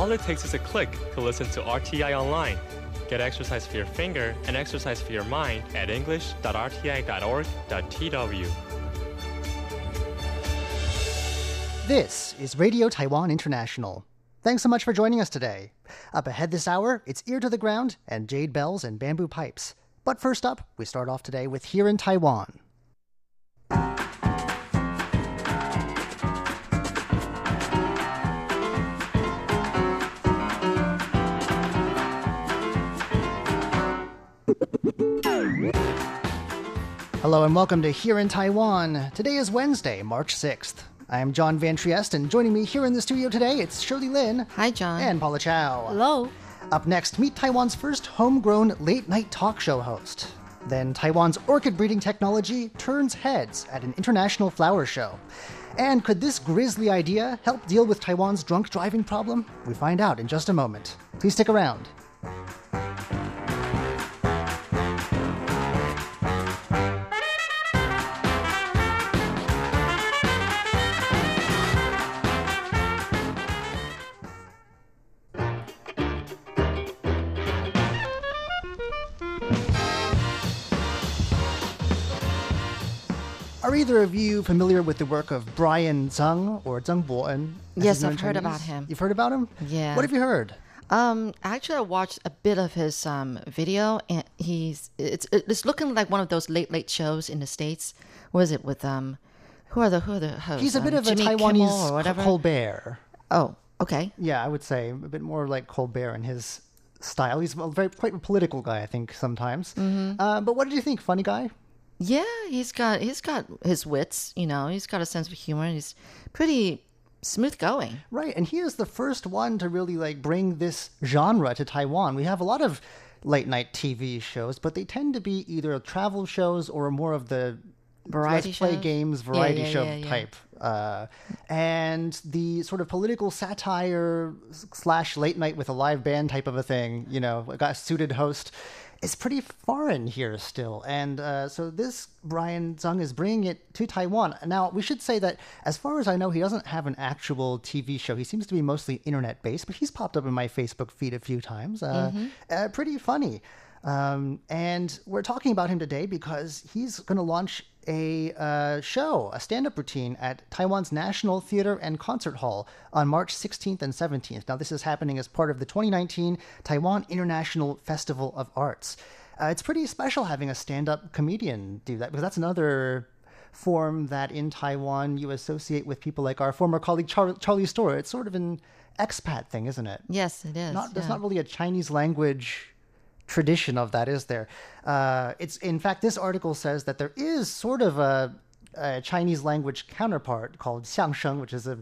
All it takes is a click to listen to RTI online. Get exercise for your finger and exercise for your mind at english.rti.org.tw. This is Radio Taiwan International. Thanks so much for joining us today. Up ahead this hour, it's Ear to the Ground and Jade Bells and Bamboo Pipes. But first up, we start off today with Here in Taiwan. Hello and welcome to Here in Taiwan. Today is Wednesday, March 6th. I am John Van Trieste, and joining me here in the studio today, it's Shirley Lin. Hi, John. And Paula Chow. Hello. Up next, meet Taiwan's first homegrown late night talk show host. Then, Taiwan's orchid breeding technology turns heads at an international flower show. And could this grisly idea help deal with Taiwan's drunk driving problem? We find out in just a moment. Please stick around. Are either of you familiar with the work of Brian Zheng or Zheng Boen? as Yes, I've heard Chinese? about him. You've heard about him? Yeah. What have you heard? Um, actually, I watched a bit of his um video, and he's it's it's looking like one of those late late shows in the states. What is it with um, who are the who are the hosts? He's a bit Um, of a Jimmy Kimmel Taiwanese or whatever. Colbert. oh, okay. Yeah, I would say a bit more like Colbert in his style. He's a very quite a political guy, I think, sometimes. Mm-hmm. Uh, but what did you think? Funny guy? Yeah, he's got he's got his wits. You know, he's got a sense of humor. and He's pretty smooth going. Right, and he is the first one to really like bring this genre to Taiwan. We have a lot of late night TV shows, but they tend to be either travel shows or more of the Variety let's play shows? games variety yeah, show yeah, yeah. type. Uh, and the sort of political satire slash late night with a live band type of a thing, you know, got a suited host. Is pretty foreign here still. And uh, so this Brian Zung is bringing it to Taiwan. Now, we should say that as far as I know, he doesn't have an actual TV show. He seems to be mostly internet based, but he's popped up in my Facebook feed a few times. Uh, uh, pretty funny. Um, and we're talking about him today because he's going to launch a uh, show, a stand up routine at Taiwan's National Theater and Concert Hall on March 16th and 17th. Now, this is happening as part of the 2019 Taiwan International Festival of Arts. Uh, it's pretty special having a stand up comedian do that because that's another form that in Taiwan you associate with people like our former colleague Char- Charlie Store. It's sort of an expat thing, isn't it? Yes, it is. Not, yeah. not really a Chinese language tradition of that, is there? Uh, it's in fact, this article says that there is sort of a, a Chinese language counterpart called xiangsheng, which is a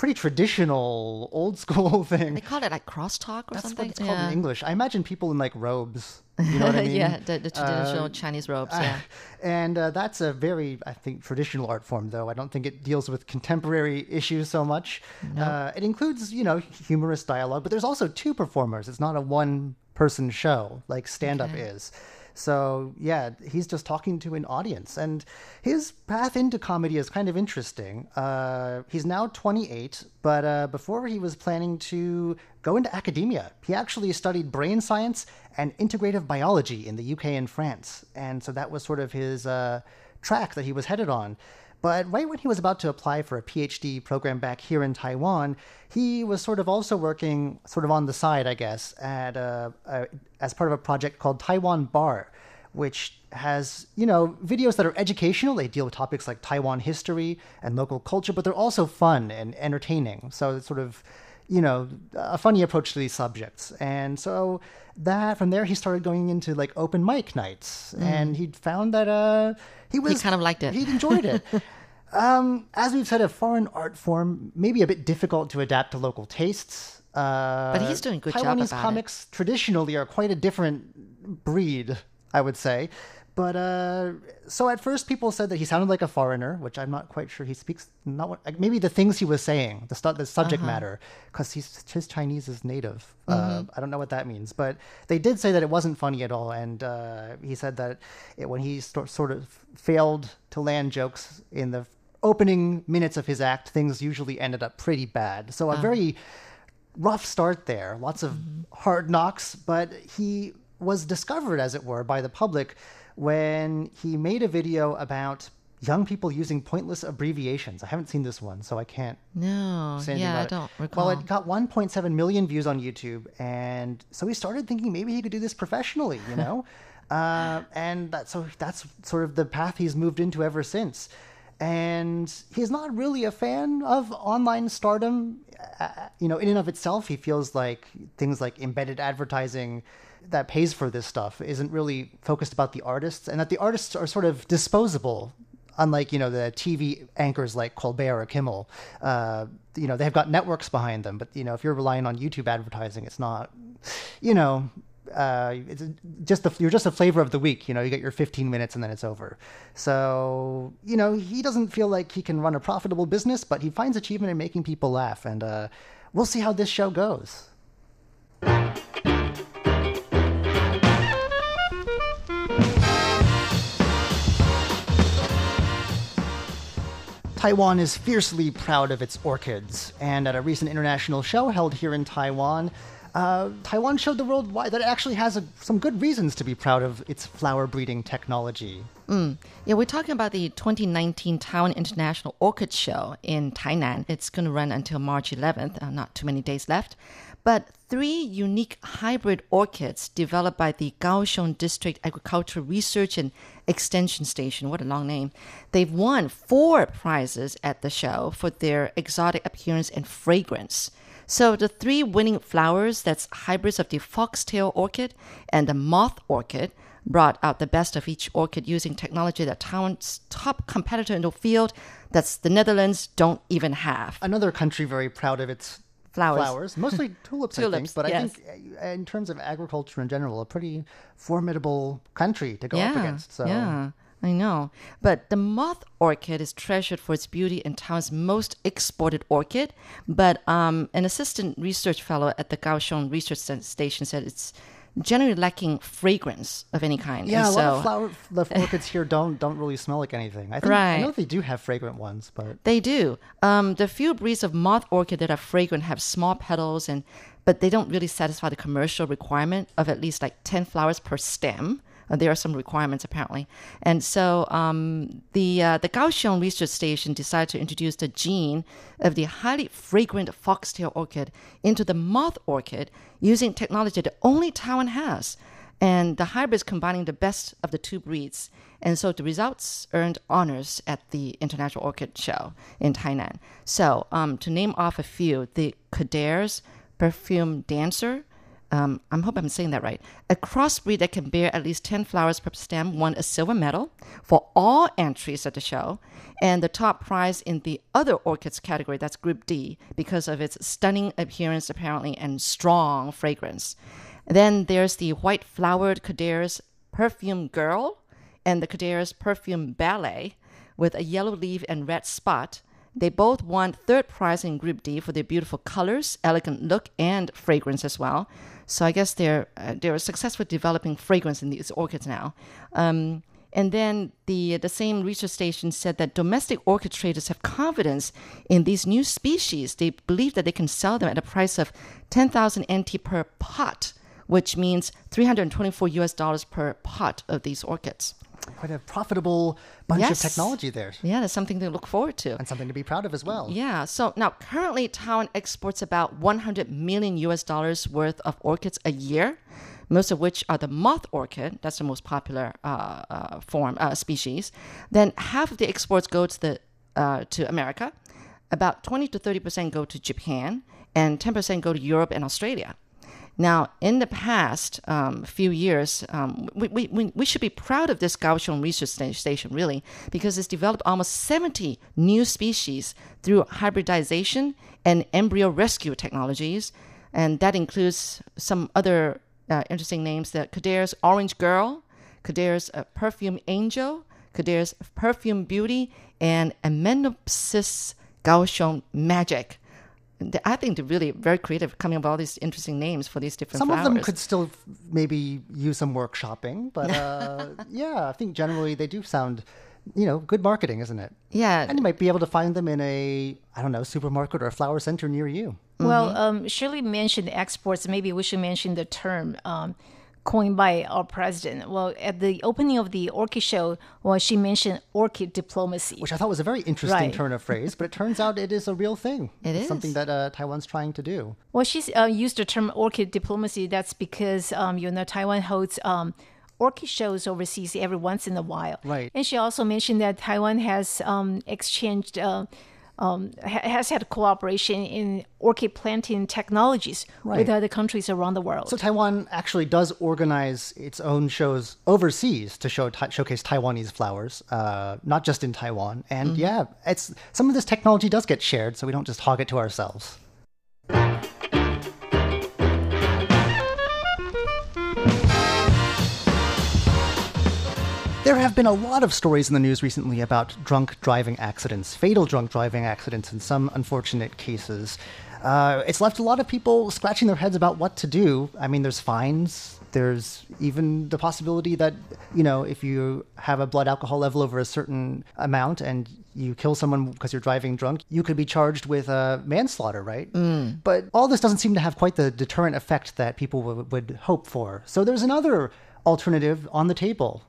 pretty traditional, old school thing. They call it like crosstalk or That's something. what it's called yeah. in English. I imagine people in like robes. You know what I mean? yeah, the, the traditional Uh, Chinese robes. Yeah. and uh, that's a very, I think, traditional art form, though. I don't think it deals with contemporary issues so much. Uh, it includes, you know, humorous dialogue, but there's also two performers. It's not a one person show like stand up Okay. is. So, yeah, he's just talking to an audience. And his path into comedy is kind of interesting. Uh, he's now 28, but uh, before he was planning to go into academia, he actually studied brain science and integrative biology in the UK and France. And so that was sort of his uh, track that he was headed on. But right when he was about to apply for a PhD program back here in Taiwan, he was sort of also working sort of on the side, I guess, at a, a, as part of a project called Taiwan Bar, which has, you know, videos that are educational. They deal with topics like Taiwan history and local culture, but they're also fun and entertaining. So it's sort of, you know, a funny approach to these subjects. And so that from there he started going into like open mic nights and he found that uh he was kind of liked it. He enjoyed it. um, as we've said, a foreign art form maybe a bit difficult to adapt to local tastes. Uh, But he's doing a good job Taiwanese about it. comics traditionally are quite a different breed, I would say. But uh, so at first, people said that he sounded like a foreigner, which I'm not quite sure he speaks. Not what, like, maybe the things he was saying, the stu- the subject Uh-huh. matter, because his Chinese is native. Mm-hmm. Uh, I don't know what that means, but they did say that it wasn't funny at all, and uh, he said that it, when he sto- sort of failed to land jokes in the opening minutes of his act, things usually ended up pretty bad. So a Uh-huh. very rough start there, lots of hard knocks, but he was discovered, as it were, by the public when he made a video about young people using pointless abbreviations. I haven't seen this one, so I can't No, yeah, I don't it. recall. Well, it got 1.7 million views on YouTube, and so he started thinking maybe he could do this professionally, you know, uh, and that so that's sort of the path he's moved into ever since. And he's not really a fan of online stardom, uh, you know, in and of itself. He feels like things like embedded advertising that pays for this stuff isn't really focused about the artists, and that the artists are sort of disposable unlike you know the TV anchors like Colbert or Kimmel, uh, you know they've got networks behind them. But you know if you're relying on YouTube advertising, it's not, you know, uh, it's just the you're just a flavor of the week. You know, you get your 15 minutes and then it's over. So you know he doesn't feel like he can run a profitable business, but he finds achievement in making people laugh, and uh, we'll see how this show goes. Taiwan is fiercely proud of its orchids, and at a recent international show held here in Taiwan, uh, Taiwan showed the world why that it actually has a, some good reasons to be proud of its flower breeding technology. Yeah, we're talking about the 2019 Taiwan International Orchid Show in Tainan. It's going to run until March 11th, uh, not too many days left. But three unique hybrid orchids developed by the Kaohsiung District Agricultural Research and Extension Station, what a long name, they've won four prizes at the show for their exotic appearance and fragrance. So the three winning flowers, that's hybrids of the foxtail orchid and the moth orchid, brought out the best of each orchid using technology that Taiwan's top competitor in the field, that's the Netherlands, don't even have. Another country very proud of its Flowers. flowers mostly tulips, I think. Tulips, But I think, uh, in terms of agriculture in general, a pretty formidable country to go up against. So yeah, I know. But the moth orchid is treasured for its beauty and Taiwan's most exported orchid. But um, an assistant research fellow at the Kaohsiung Research Station said it's generally lacking fragrance of any kind. Yeah, And a lot so of flower the orchids here don't don't really smell like anything. I think I know they do have fragrant ones, but They do. Um, the few breeds of moth orchid that are fragrant have small petals, and but they don't really satisfy the commercial requirement of at least like ten flowers per stem. Uh, there are some requirements apparently, and so um, the uh, the Kaohsiung Research Station decided to introduce the gene of the highly fragrant foxtail orchid into the moth orchid using technology that only Taiwan has and the hybrids combining the best of the two breeds. And so the results earned honors at the International Orchid Show in Tainan. So um, to name off a few, the Kadare's Perfume Dancer. Um, I hope I'm saying that right. A crossbreed that can bear at least 10 flowers per stem won a silver medal for all entries at the show. And the top prize in the other orchids category, that's Group D, because of its stunning appearance, apparently, and strong fragrance. Then there's the white flowered Kadare's Perfume Girl and the Kadare's Perfume Ballet with a yellow leaf and red spot. They both won third prize in Group D for their beautiful colors, elegant look, and fragrance as well. So I guess they're uh, they're successful developing fragrance in these orchids now. Um, and then the the same research station said that domestic orchid traders have confidence in these new species. They believe that they can sell them at a price of 10,000 NT per pot, which means 324 US dollars per pot of these orchids. Quite a profitable bunch Yes. of technology there. Yeah, that's something to look forward to. And something to be proud of as well. Yeah. So now currently Taiwan exports about 100 million US dollars worth of orchids a year, most of which are the moth orchid. That's the most popular uh, uh, form uh, species. Then half of the exports go to the uh, to America. About 20 to 30 percent go to Japan, and 10 percent go to Europe and Australia. Now, in the past um, few years, um, we, we, we, should be proud of this Kaohsiung Research Station, really, because it's developed almost 70 new species through hybridization and embryo rescue technologies. And that includes some other uh, interesting names that Kadare's Orange Girl, Kadare's uh, Perfume Angel, Kadare's Perfume Beauty, and Amenopsis Kaohsiung Magic. Th- I think they're really very creative, coming up with all these interesting names for these different Some flowers. of them could still f- maybe use some workshopping, but uh, yeah, I think generally they do sound, you know, good marketing, isn't it? yeah, And you might be able to find them in a, I don't know, supermarket or a flower center near you. Well, um, Shirley mentioned exports. Maybe we should mention the term um, coined by our president. Well, at the opening of the Orchid Show, well, she mentioned orchid diplomacy. Which I thought was a very interesting Right. turn of phrase, but it turns out it is a real thing. It It's something that uh, Taiwan's trying to do. Well, she's uh, used the term orchid diplomacy. That's because um, you know Taiwan holds um, orchid shows overseas every once in a while. Right. And she also mentioned that Taiwan has um, exchanged. Uh, um, ha- has had cooperation in orchid planting technologies Right. with other countries around the world. So Taiwan actually does organize its own shows overseas to show ti- showcase Taiwanese flowers, uh, not just in Taiwan. And yeah, it's some of this technology does get shared, so we don't just hog it to ourselves. There have been a lot of stories in the news recently about drunk driving accidents, fatal drunk driving accidents in some unfortunate cases. Uh, it's left a lot of people scratching their heads about what to do. I mean, there's fines. There's even the possibility that, you know, if you have a blood alcohol level over a certain amount and you kill someone because you're driving drunk, you could be charged with uh, manslaughter, right? But all this doesn't seem to have quite the deterrent effect that people w- would hope for. So there's another alternative on the table.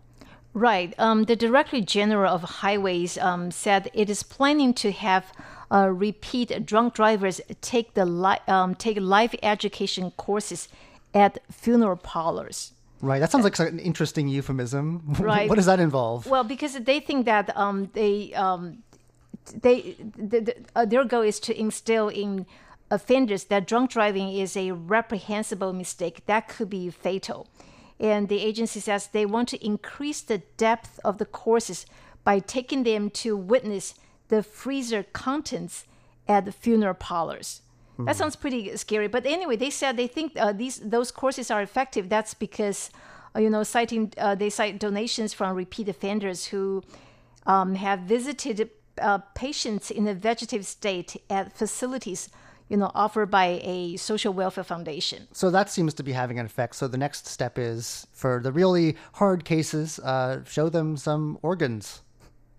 Right. Um, the Director General of Highways um, said it is planning to have uh, repeat drunk drivers take the li- um, take life education courses at funeral parlors. Right. That sounds like an interesting euphemism. Right. what does that involve? Well, because they think that um, they um, they the, the, uh, their goal is to instill in offenders that drunk driving is a reprehensible mistake that could be fatal. And the agency says they want to increase the depth of the courses by taking them to witness the freezer contents at the funeral parlors. That sounds pretty scary. But anyway, they said they think uh, these those courses are effective. That's because, uh, you know, citing uh, they cite donations from repeat offenders who um, have visited uh, patients in a vegetative state at facilities, you know, offered by a social welfare foundation. So that seems to be having an effect. So the next step is for the really hard cases, uh, show them some organs.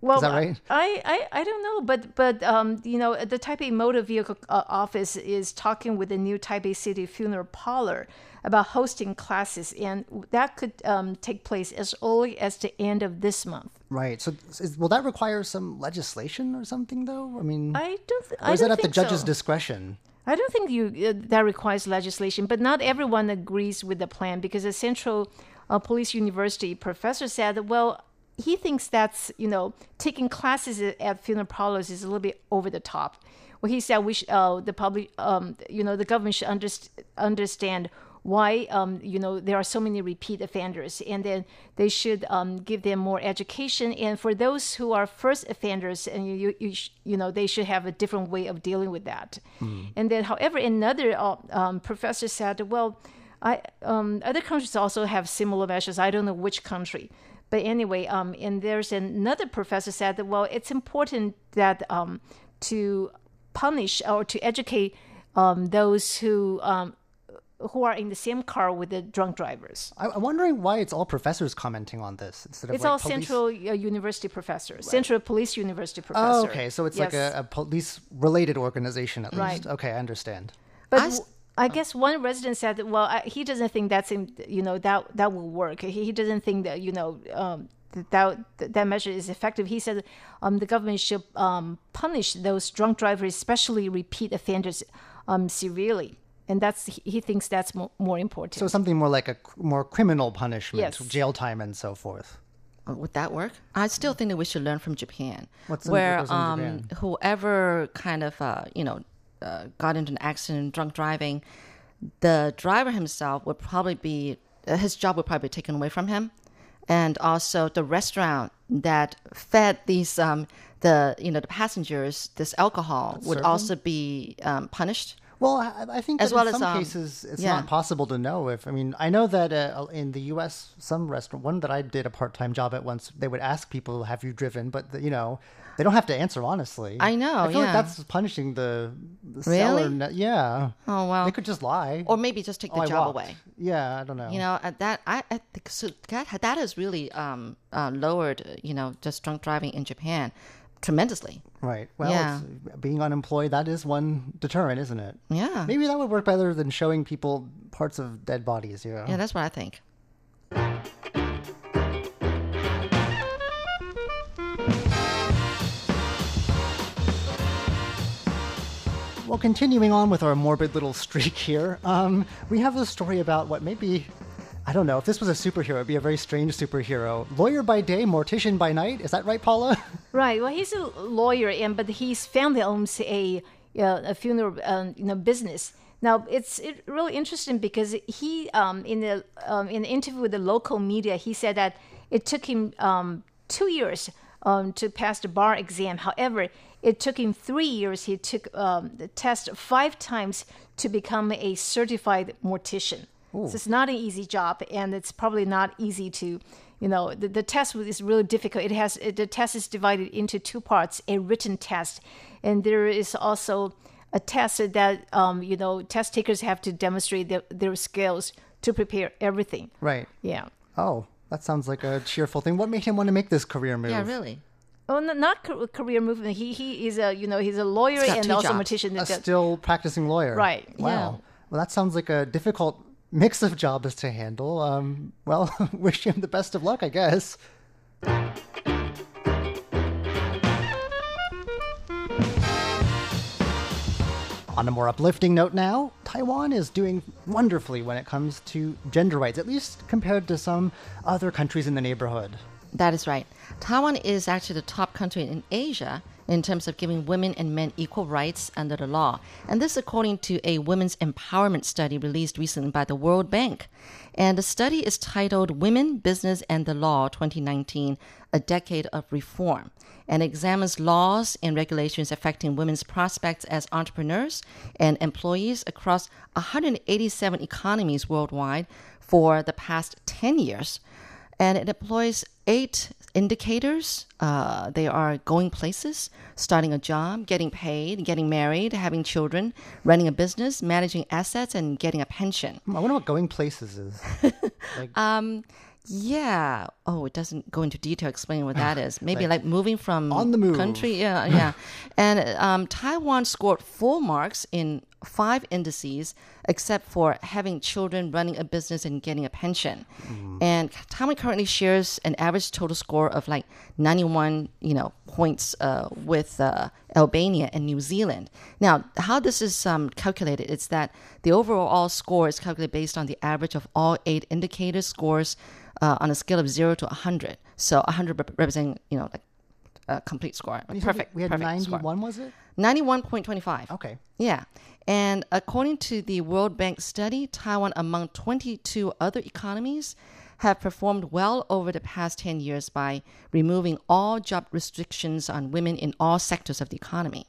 Well, that right? I, I, I don't know, but but um, you know, the Taipei Motor Vehicle uh, Office is talking with the new Taipei City Funeral Parlor about hosting classes, and that could um, take place as early as the end of this month. Right. So is, will that require some legislation or something, though? I mean, I don't. Th- or I is that at the think judge's so. discretion? I don't think you uh, that requires legislation, but not everyone agrees with the plan because a Central uh, Police University professor said, well, he thinks that's you know taking classes at- parlors is a little bit over the top. Well, he said we should, uh, the public, um, you know, the government should underst- understand why um, you know there are so many repeat offenders, and then they should um, give them more education. And for those who are first offenders, and you you you, sh- you know they should have a different way of dealing with that. And then, however, another uh, um, professor said, well, I um, other countries also have similar measures. I don't know which country. But anyway, um, and there's another professor said that well, it's important that um, to punish or to educate um, those who um, who are in the same car with the drunk drivers. I, I'm wondering why it's all professors commenting on this instead of It's like all police- Central uh, University professors, Central Police University professor. Oh, okay. So it's like a, a police-related organization at Right. least. Okay, I understand. But I I guess one resident said, "Well, I, he doesn't think that's in, you know that that will work. He, he doesn't think that you know um, that that that measure is effective." He said, um, "The government should um, punish those drunk drivers, especially repeat offenders, um, severely." And that's he he thinks that's mo- more important. So something more like a more criminal punishment, Yes. jail time, and so forth. Uh, Would that work? I still think that we should learn from Japan, What's in- where what um, Japan? whoever kind of uh, you know uh, got into an accident, drunk driving, the driver himself would probably be uh, his job would probably be taken away from him, and also the restaurant that fed these um, the you know the passengers this alcohol would served them? also be um, punished. Well, I, I think As well in as, some um, cases it's yeah. not possible to know if. I mean, I know that uh, in the U.S., some restaurant, one that I did a part-time job at once, they would ask people, "Have you driven?" But the, you know, they don't have to answer honestly. I know, I feel like that's punishing the, the Really? seller. Yeah. Oh well, They could just lie. or maybe just take Oh, the job away. Yeah, I don't know. You know, at that I, I think so that that has really um, uh, lowered, uh, you know, just drunk driving in Japan. tremendously. Right. Well, Yeah. it's- being unemployed, that is one deterrent, isn't it? Yeah. Maybe that would work better than showing people parts of dead bodies, yeah. Yeah, that's what I think. Well, continuing on with our morbid little streak here, um, we have a story about what maybe, I don't know, if this was a superhero, it'd be a very strange superhero. Lawyer by day, mortician by night. Is that right, Paula? Right. Well, he's a lawyer, and but his family owns a a funeral um, you know business. Now it's it really interesting because he um, in the um, in the interview with the local media he said that it took him um, two years um, to pass the bar exam. However, it took him three years. He took um, the test five times to become a certified mortician. So it's not an easy job, and it's probably not easy to, you know, the, the test is really difficult. It has the test is divided into two parts: a written test, and there is also a test that um, you know test takers have to demonstrate their, their skills to prepare everything. right. Yeah. Oh, that sounds like a cheerful thing. What made him want to make this career move? Yeah, really. Oh, no, not ca- career movement. He he is a you know he's a lawyer got and also jobs. mortician. A still practicing lawyer. Right, Wow. yeah. Well, that sounds like a difficult mix of jobs to handle. Um, well, wish him the best of luck, I guess. On a more uplifting note now, Taiwan is doing wonderfully when it comes to gender rights, at least compared to some other countries in the neighborhood. That is right. Taiwan is actually the top country in Asia in terms of giving women and men equal rights under the law. And this according to a women's empowerment study released recently by the World Bank. And the study is titled Women, Business, and the Law 2019 A Decade of Reform and examines laws and regulations affecting women's prospects as entrepreneurs and employees across 187 economies worldwide for the past 10 years and it employs eight indicators. Uh, they are going places, starting a job, getting paid, getting married, having children, running a business, managing assets, and getting a pension. I wonder what going places is. Yeah. Oh, it doesn't go into detail explaining what that is. Maybe like, moving from On the move. country. Yeah, yeah. and um, Taiwan scored four marks in five indices, except for having children, running a business, and getting a pension. Mm. And Taiwan currently shares an average total score of like 91, you know, points uh, with uh, Albania and New Zealand. Now, how this is um, calculated is that the overall score is calculated based on the average of all eight indicator scores uh, on a scale of zero to 100. So 100 rep- representing, you know, like a complete score, You perfect, We had perfect score. 91, was it? 91.25. Okay. Yeah. And according to the World Bank study, Taiwan, among 22 other economies, have performed well over the past 10 years by removing all job restrictions on women in all sectors of the economy.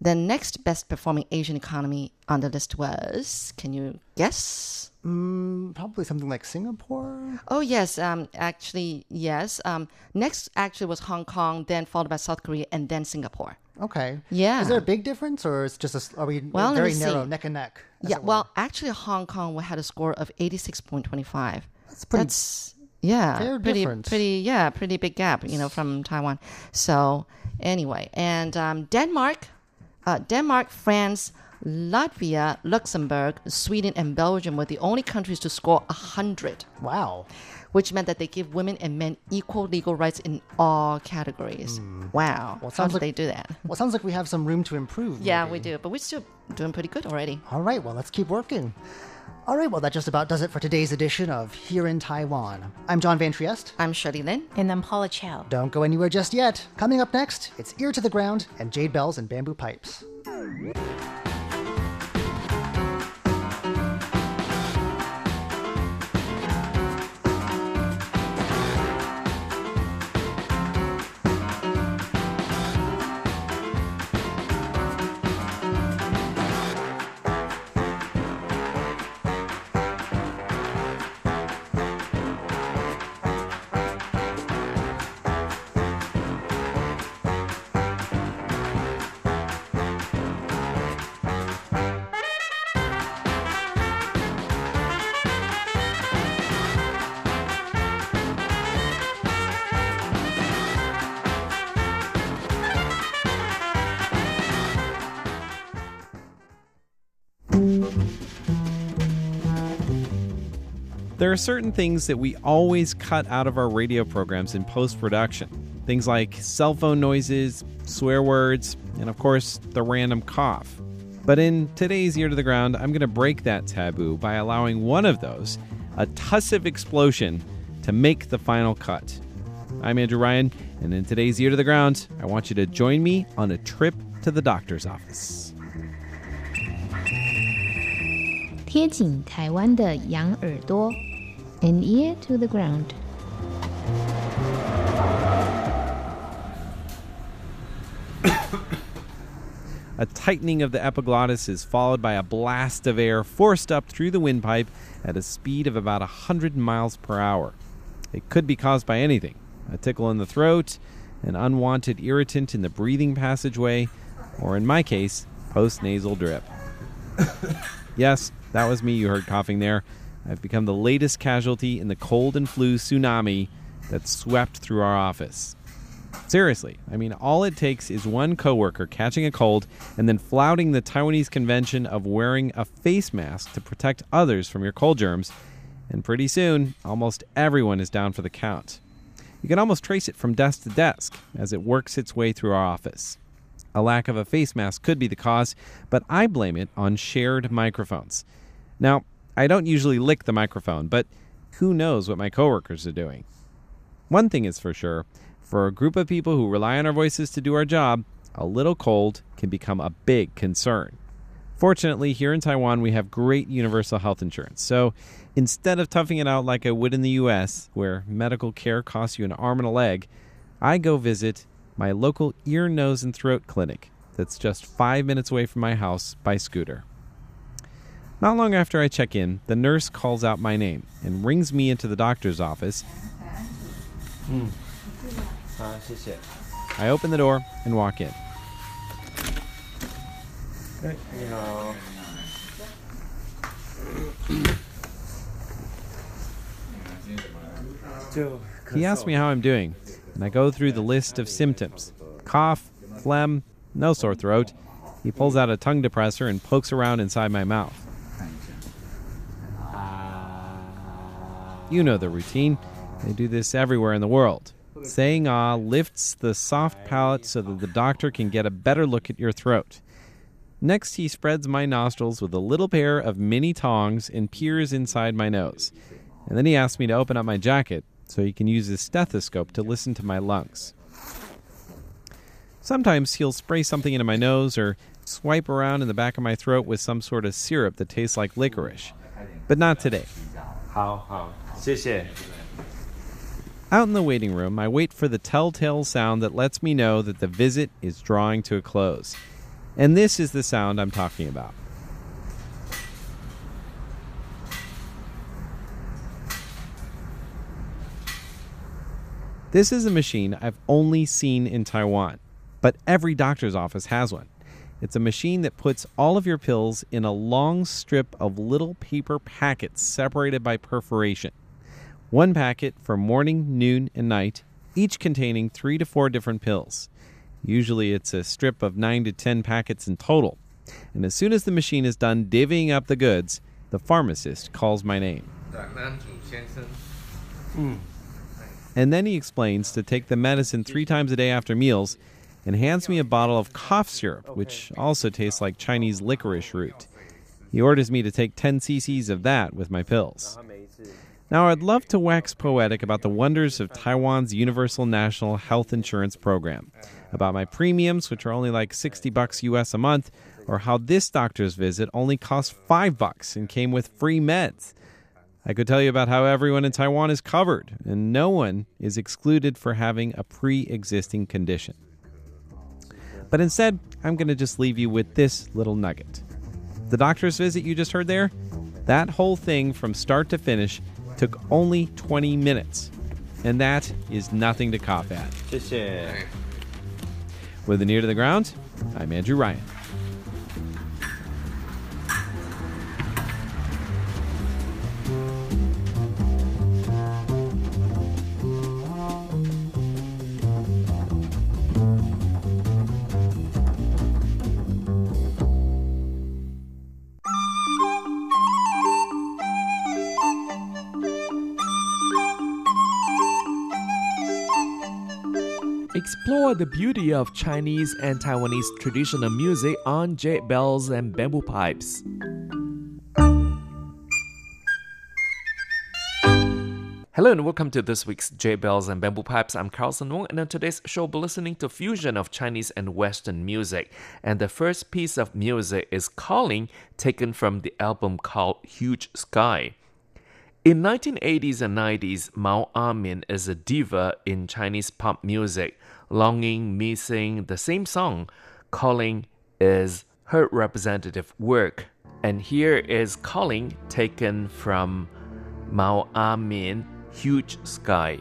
The next best performing Asian economy on the list was, can you guess? Mm, probably something like Singapore. Oh, yes. Um, actually, yes. Um, next, actually, was Hong Kong, then followed by South Korea, and then Singapore. Okay. Yeah. Is there a big difference, or is it just a, are we Well, very narrow, see. neck and neck? Yeah, well, actually, Hong Kong had a score of 86.25. That's pretty That's yeah, fair pretty difference. pretty yeah, pretty big gap, you know, from Taiwan. So anyway, and um, Denmark, uh, Denmark, France, Latvia, Luxembourg, Sweden, and Belgium were the only countries to score hundred, wow. which meant that they give women and men equal legal rights in all categories. Wow, Hmm. Well, how sounds did like- they do that? Well, it sounds like we have some room to improve. Yeah, maybe. we do, but we're still doing pretty good already. All right, well, let's keep working. All right, well, that just about does it for today's edition of Here in Taiwan. I'm John Van Trieste. I'm Shirley Lin. And I'm Paula Chow. Don't go anywhere just yet. Coming up next, it's Ear to the Ground and Jade Bells and Bamboo Pipes. There are certain things that we always cut out of our radio programs in post production. Things like cell phone noises, swear words, and of course, the random cough. But in today's Ear to the Ground, I'm going to break that taboo by allowing one of those, a tussive explosion, to make the final cut. I'm Andrew Ryan, and in today's Ear to the Ground, I want you to join me on a trip to the doctor's office. 贴紧台湾的羊耳朵 ，an ear to the ground. a tightening of the epiglottis is followed by a blast of air forced up through the windpipe at a speed of about 100 miles per hour. It could be caused by anything a tickle in the throat, an unwanted irritant in the breathing passageway, or in my case, post nasal drip. yes, that was me you heard coughing there. I've become the latest casualty in the cold and flu tsunami that swept through our office. Seriously, I mean, all it takes is one coworker catching a cold and then flouting the Taiwanese convention of wearing a face mask to protect others from your cold germs, and pretty soon, almost everyone is down for the count. You can almost trace it from desk to desk as it works its way through our office. A lack of a face mask could be the cause, but I blame it on shared microphones. Now, I don't usually lick the microphone, but who knows what my coworkers are doing? One thing is for sure for a group of people who rely on our voices to do our job, a little cold can become a big concern. Fortunately, here in Taiwan, we have great universal health insurance. So instead of toughing it out like I would in the US, where medical care costs you an arm and a leg, I go visit my local ear, nose, and throat clinic that's just five minutes away from my house by scooter. Not long after I check in, the nurse calls out my name and rings me into the doctor's office. I open the door and walk in. He asks me how I'm doing, and I go through the list of symptoms cough, phlegm, no sore throat. He pulls out a tongue depressor and pokes around inside my mouth. You know the routine. They do this everywhere in the world. Saying ah lifts the soft palate so that the doctor can get a better look at your throat. Next, he spreads my nostrils with a little pair of mini tongs and peers inside my nose. And then he asks me to open up my jacket so he can use his stethoscope to listen to my lungs. Sometimes he'll spray something into my nose or swipe around in the back of my throat with some sort of syrup that tastes like licorice. But not today. 好好，谢谢。 Out in the waiting room, I wait for the telltale sound that lets me know that the visit is drawing to a close. And this is the sound I'm talking about. This is a machine I've only seen in Taiwan, but every doctor's office has one. It's a machine that puts all of your pills in a long strip of little paper packets separated by perforation. One packet for morning, noon, and night, each containing three to four different pills. Usually it's a strip of nine to ten packets in total. And as soon as the machine is done divvying up the goods, the pharmacist calls my name. Mm. And then he explains to take the medicine three times a day after meals and hands me a bottle of cough syrup, which also tastes like Chinese licorice root. He orders me to take 10 cc's of that with my pills. Now, I'd love to wax poetic about the wonders of Taiwan's Universal National Health Insurance Program, about my premiums, which are only like 60 bucks US a month, or how this doctor's visit only cost 5 bucks and came with free meds. I could tell you about how everyone in Taiwan is covered and no one is excluded for having a pre existing condition. But instead, I'm going to just leave you with this little nugget. The doctor's visit you just heard there, that whole thing from start to finish took only 20 minutes. And that is nothing to cough at. Uh, with an ear to the ground, I'm Andrew Ryan. Explore the beauty of Chinese and Taiwanese traditional music on jade bells and bamboo pipes. Hello and welcome to this week's Jade Bells and Bamboo Pipes. I'm Carlson Wong, and on today's show, we'll be listening to fusion of Chinese and Western music. And the first piece of music is Calling, taken from the album called Huge Sky. In 1980s and 90s, Mao Amin is a diva in Chinese pop music. Longing, Missing, the same song, Calling is her representative work. And here is Calling, taken from Mao Amin huge sky.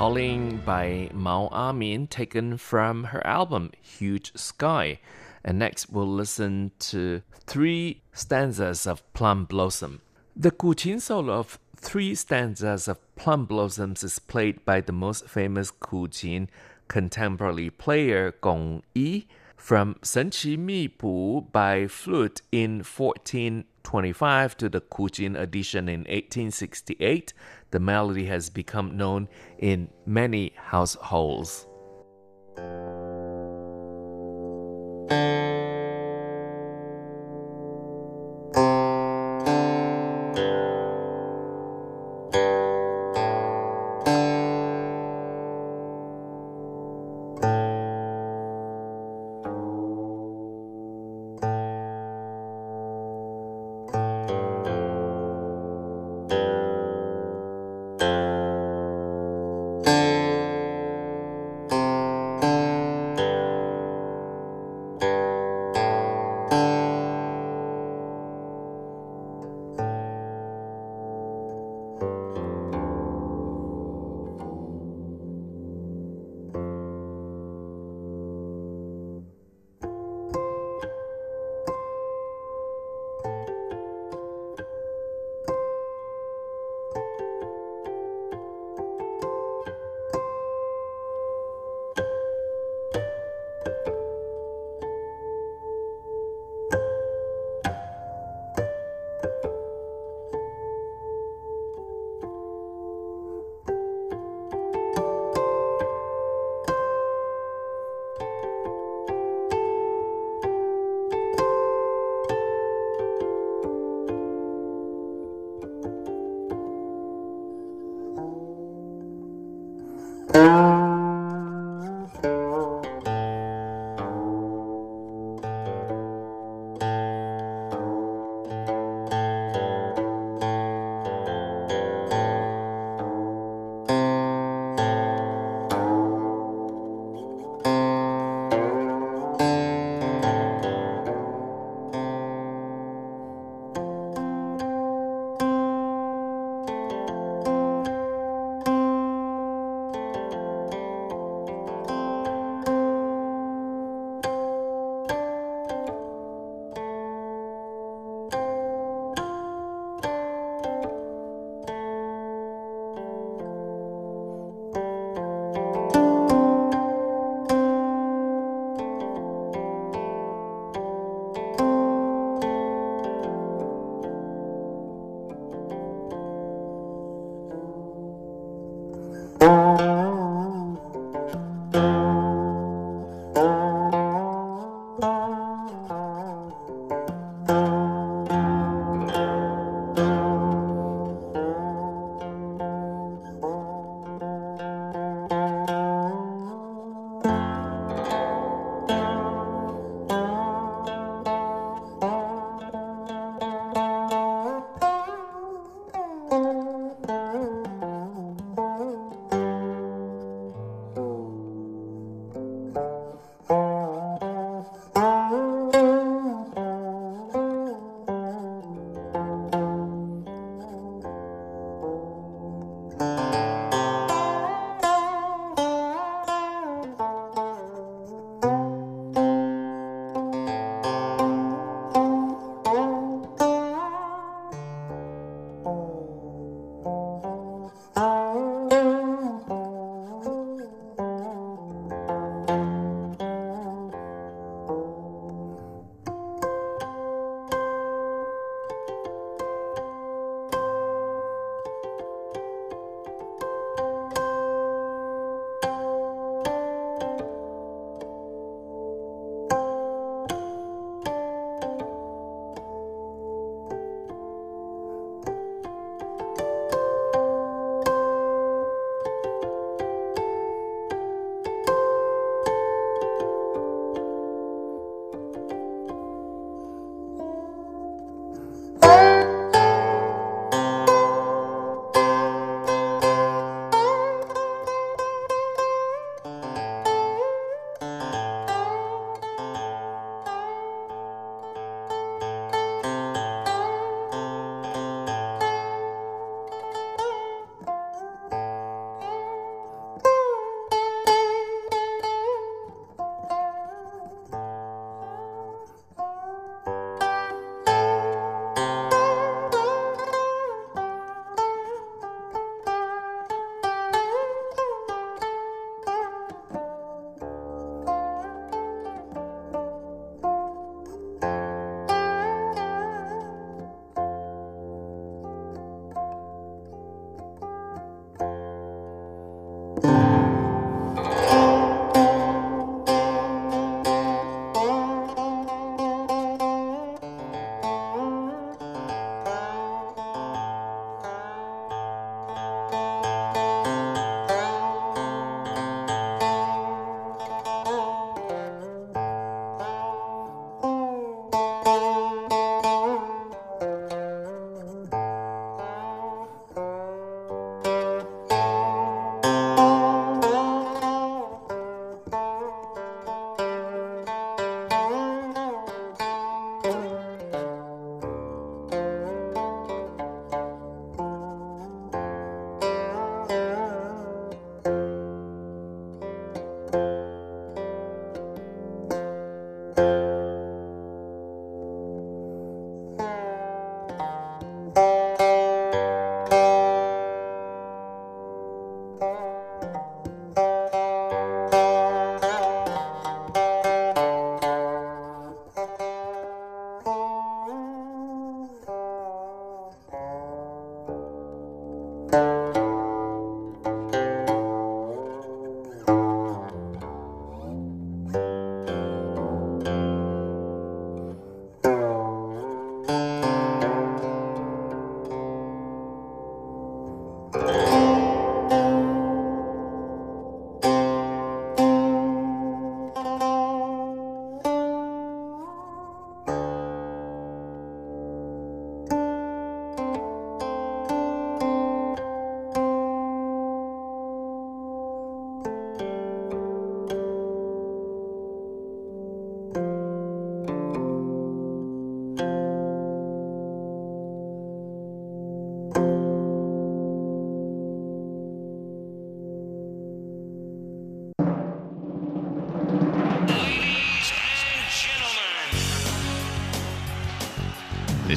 Calling by Mao Amin, taken from her album Huge Sky. And next, we'll listen to three stanzas of Plum Blossom. The guqin solo of three stanzas of Plum Blossoms is played by the most famous guqin contemporary player Gong Yi from Shen Mi Bu by flute in 1425 to the guqin edition in 1868 the melody has become known in many households.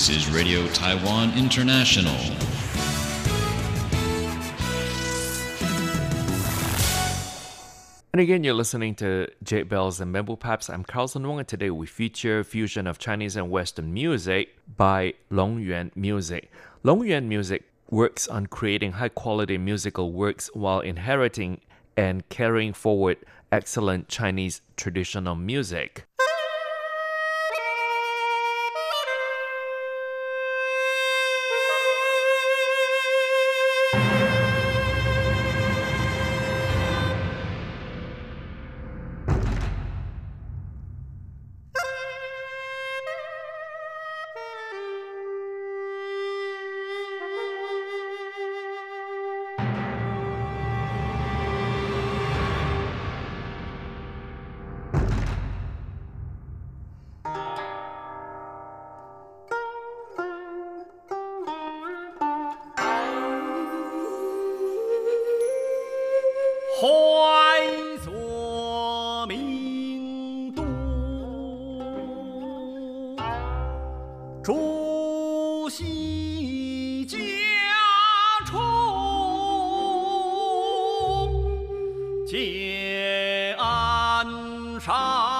This is Radio Taiwan International. And again, you're listening to Jade Bells and Bamboo Pipes. I'm Carlson Wong, and today we feature fusion of Chinese and Western music by Long Yuan Music. Long Yuan Music works on creating high quality musical works while inheriting and carrying forward excellent Chinese traditional music. 谢安上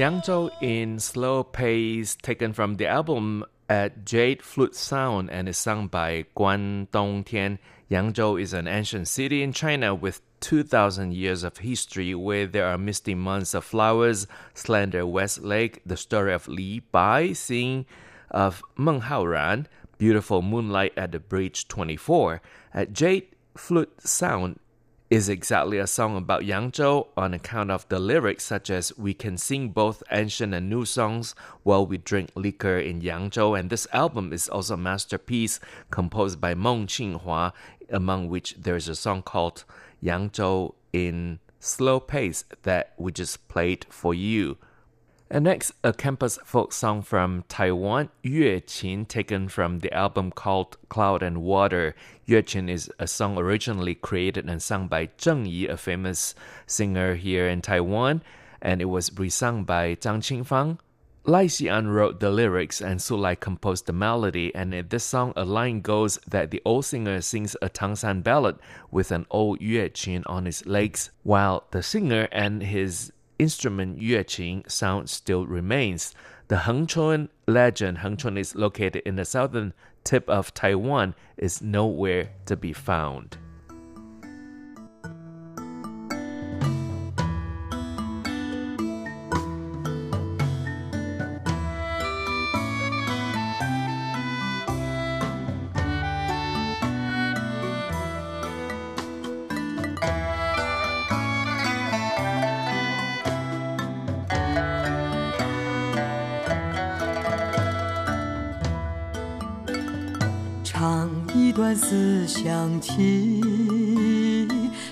Yangzhou in slow pace, taken from the album at Jade Flute Sound and is sung by Guan Dongtian. Yangzhou is an ancient city in China with 2,000 years of history where there are misty months of flowers, slender West Lake, the story of Li Bai, scene of Meng Haoran, beautiful moonlight at the Bridge 24. At Jade Flute Sound is exactly a song about Yangzhou on account of the lyrics such as we can sing both ancient and new songs while we drink liquor in Yangzhou and this album is also a masterpiece composed by Meng Qinghua among which there is a song called Yangzhou in slow pace that we just played for you. And next, a campus folk song from Taiwan, Yue Qin, taken from the album called Cloud and Water. Yue Qin is a song originally created and sung by Zheng Yi, a famous singer here in Taiwan, and it was resung by Zhang Qingfang. Lai Xian wrote the lyrics and Su Lai composed the melody, and in this song, a line goes that the old singer sings a Tangshan ballad with an old Yue Qin on his legs, while the singer and his instrument yueqin sound still remains. The Hengchun legend, Hengchun is located in the southern tip of Taiwan, is nowhere to be found.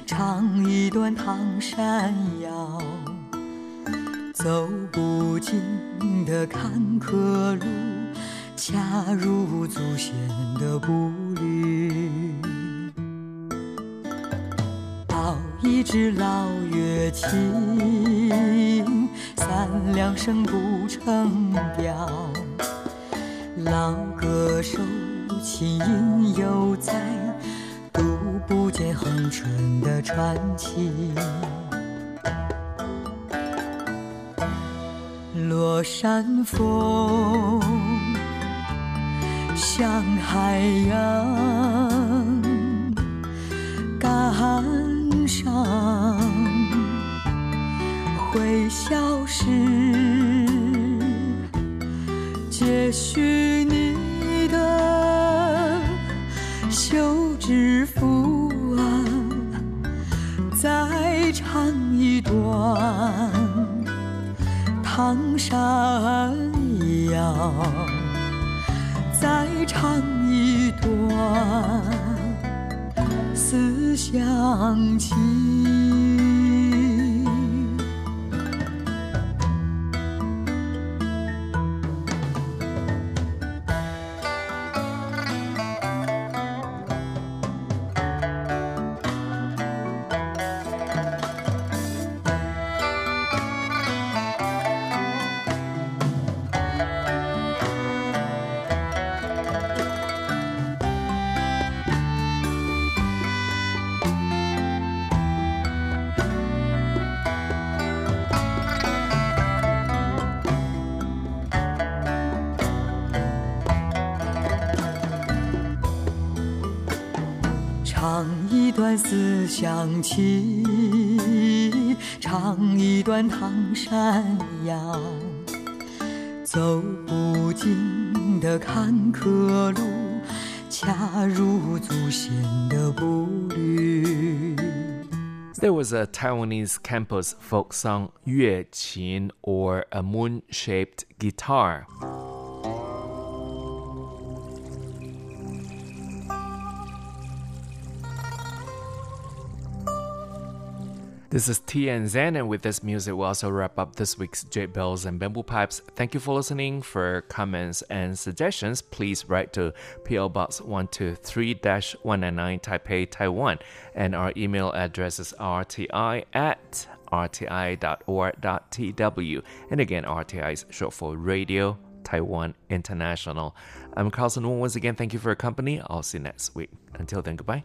唱一段唐山谣。走不尽的坎坷路，恰如祖先的步履。抱一支老乐琴，三两声不成调。老歌手。琴音犹在，不见恒春的传奇。落山风，向海洋，感伤，会消失，接续山腰，再唱一段思乡情。思乡情，唱一段唐山谣。走不尽的坎坷路，恰如祖先的步履。There was a Taiwanese campus folk song Yue Qin or a moon shaped guitar. This is T and Zen, and with this music, we also wrap up this week's Jade Bells and Bamboo Pipes. Thank you for listening. For comments and suggestions, please write to PL Box 123 199 Taipei, Taiwan. And our email address is rti at rti.org.tw. And again, RTI is short for Radio Taiwan International. I'm Carlson Wong. Once again, thank you for your company. I'll see you next week. Until then, goodbye.